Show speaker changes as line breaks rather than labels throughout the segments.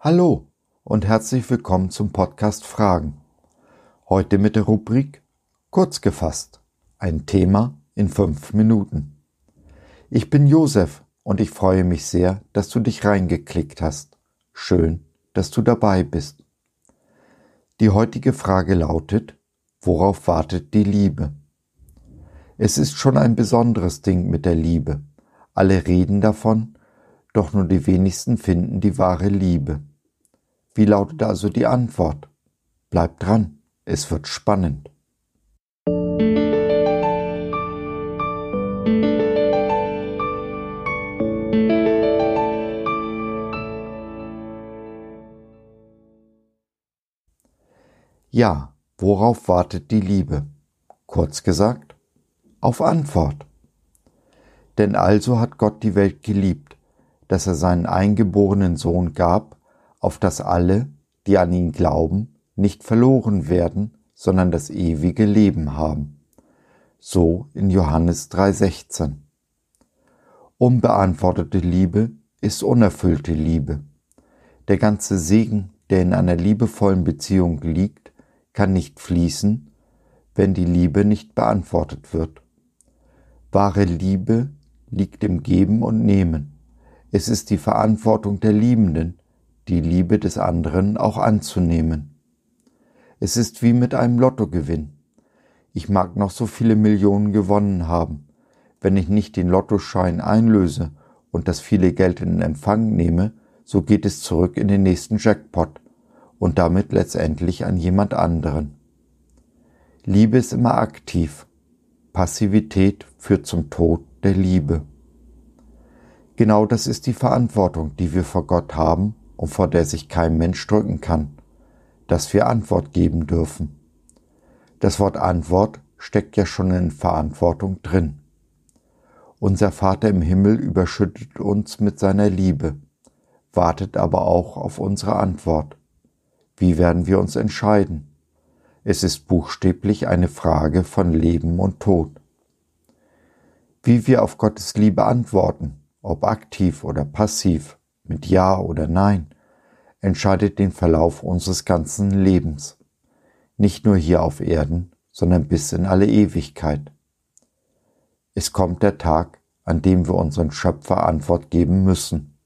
Hallo und herzlich willkommen zum Podcast Fragen. Heute mit der Rubrik Kurz gefasst. Ein Thema in fünf Minuten. Ich bin Josef und ich freue mich sehr, dass du dich reingeklickt hast. Schön, dass du dabei bist. Die heutige Frage lautet, worauf wartet die Liebe? Es ist schon ein besonderes Ding mit der Liebe. Alle reden davon, doch nur die wenigsten finden die wahre Liebe. Wie lautet also die Antwort? Bleib dran, es wird spannend. Ja, worauf wartet die Liebe? Kurz gesagt, auf Antwort. Denn also hat Gott die Welt geliebt, dass er seinen eingeborenen Sohn gab, auf dass alle, die an ihn glauben, nicht verloren werden, sondern das ewige Leben haben. So in Johannes 3:16. Unbeantwortete Liebe ist unerfüllte Liebe. Der ganze Segen, der in einer liebevollen Beziehung liegt, kann nicht fließen, wenn die Liebe nicht beantwortet wird. Wahre Liebe liegt im Geben und Nehmen. Es ist die Verantwortung der Liebenden, die Liebe des anderen auch anzunehmen. Es ist wie mit einem Lottogewinn. Ich mag noch so viele Millionen gewonnen haben. Wenn ich nicht den Lottoschein einlöse und das viele Geld in Empfang nehme, so geht es zurück in den nächsten Jackpot und damit letztendlich an jemand anderen. Liebe ist immer aktiv. Passivität führt zum Tod der Liebe. Genau das ist die Verantwortung, die wir vor Gott haben und vor der sich kein Mensch drücken kann, dass wir Antwort geben dürfen. Das Wort Antwort steckt ja schon in Verantwortung drin. Unser Vater im Himmel überschüttet uns mit seiner Liebe, wartet aber auch auf unsere Antwort. Wie werden wir uns entscheiden? Es ist buchstäblich eine Frage von Leben und Tod. Wie wir auf Gottes Liebe antworten, ob aktiv oder passiv, mit Ja oder Nein, entscheidet den Verlauf unseres ganzen Lebens. Nicht nur hier auf Erden, sondern bis in alle Ewigkeit. Es kommt der Tag, an dem wir unseren Schöpfer Antwort geben müssen.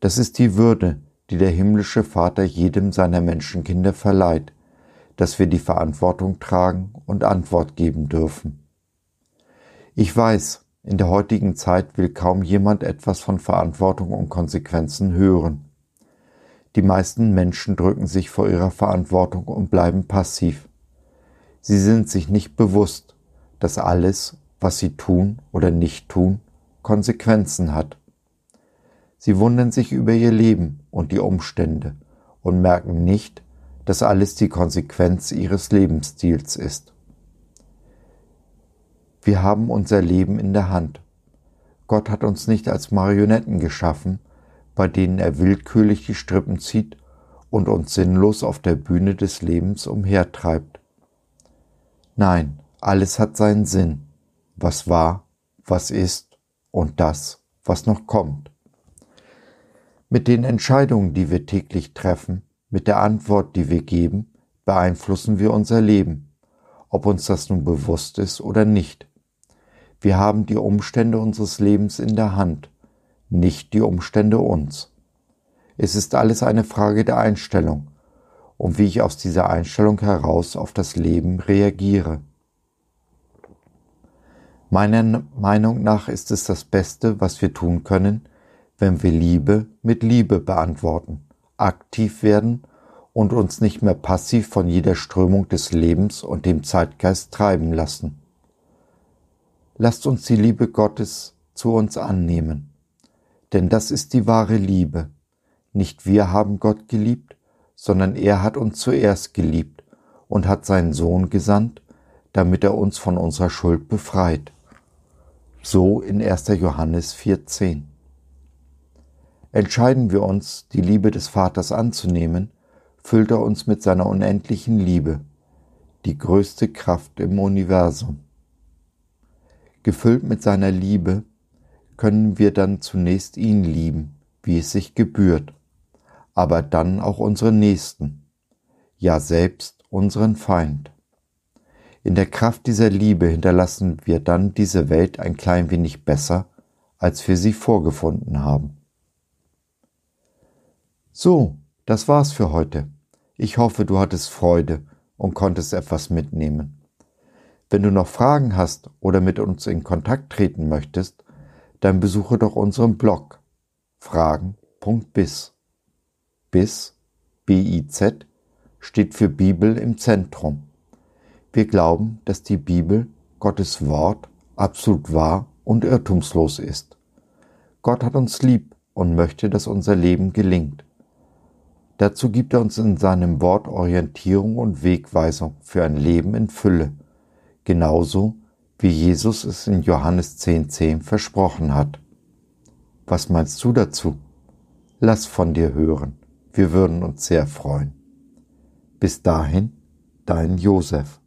Das ist die Würde, die der himmlische Vater jedem seiner Menschenkinder verleiht, dass wir die Verantwortung tragen und Antwort geben dürfen. Ich weiß, in der heutigen Zeit will kaum jemand etwas von Verantwortung und Konsequenzen hören. Die meisten Menschen drücken sich vor ihrer Verantwortung und bleiben passiv. Sie sind sich nicht bewusst, dass alles, was sie tun oder nicht tun, Konsequenzen hat. Sie wundern sich über ihr Leben und die Umstände und merken nicht, dass alles die Konsequenz ihres Lebensstils ist. Wir haben unser Leben in der Hand. Gott hat uns nicht als Marionetten geschaffen, bei denen er willkürlich die Strippen zieht und uns sinnlos auf der Bühne des Lebens umhertreibt. Nein, alles hat seinen Sinn, was war, was ist und das, was noch kommt. Mit den Entscheidungen, die wir täglich treffen, mit der Antwort, die wir geben, beeinflussen wir unser Leben, ob uns das nun bewusst ist oder nicht. Wir haben die Umstände unseres Lebens in der Hand, nicht die Umstände uns. Es ist alles eine Frage der Einstellung und wie ich aus dieser Einstellung heraus auf das Leben reagiere. Meiner Meinung nach ist es das Beste, was wir tun können, wenn wir Liebe mit Liebe beantworten, aktiv werden und uns nicht mehr passiv von jeder Strömung des Lebens und dem Zeitgeist treiben lassen. Lasst uns die Liebe Gottes zu uns annehmen, denn das ist die wahre Liebe. Nicht wir haben Gott geliebt, sondern er hat uns zuerst geliebt und hat seinen Sohn gesandt, damit er uns von unserer Schuld befreit. So in 1. Johannes 4.10. Entscheiden wir uns, die Liebe des Vaters anzunehmen, füllt er uns mit seiner unendlichen Liebe, die größte Kraft im Universum. Gefüllt mit seiner Liebe können wir dann zunächst ihn lieben, wie es sich gebührt, aber dann auch unseren Nächsten, ja selbst unseren Feind. In der Kraft dieser Liebe hinterlassen wir dann diese Welt ein klein wenig besser, als wir sie vorgefunden haben. So, das war's für heute. Ich hoffe, du hattest Freude und konntest etwas mitnehmen. Wenn du noch Fragen hast oder mit uns in Kontakt treten möchtest, dann besuche doch unseren Blog fragen.biz. Biz, B-I-Z, steht für Bibel im Zentrum. Wir glauben, dass die Bibel, Gottes Wort, absolut wahr und irrtumslos ist. Gott hat uns lieb und möchte, dass unser Leben gelingt. Dazu gibt er uns in seinem Wort Orientierung und Wegweisung für ein Leben in Fülle, genauso wie Jesus es in Johannes 10.10 10 versprochen hat. Was meinst du dazu? Lass von dir hören, wir würden uns sehr freuen. Bis dahin, dein Josef.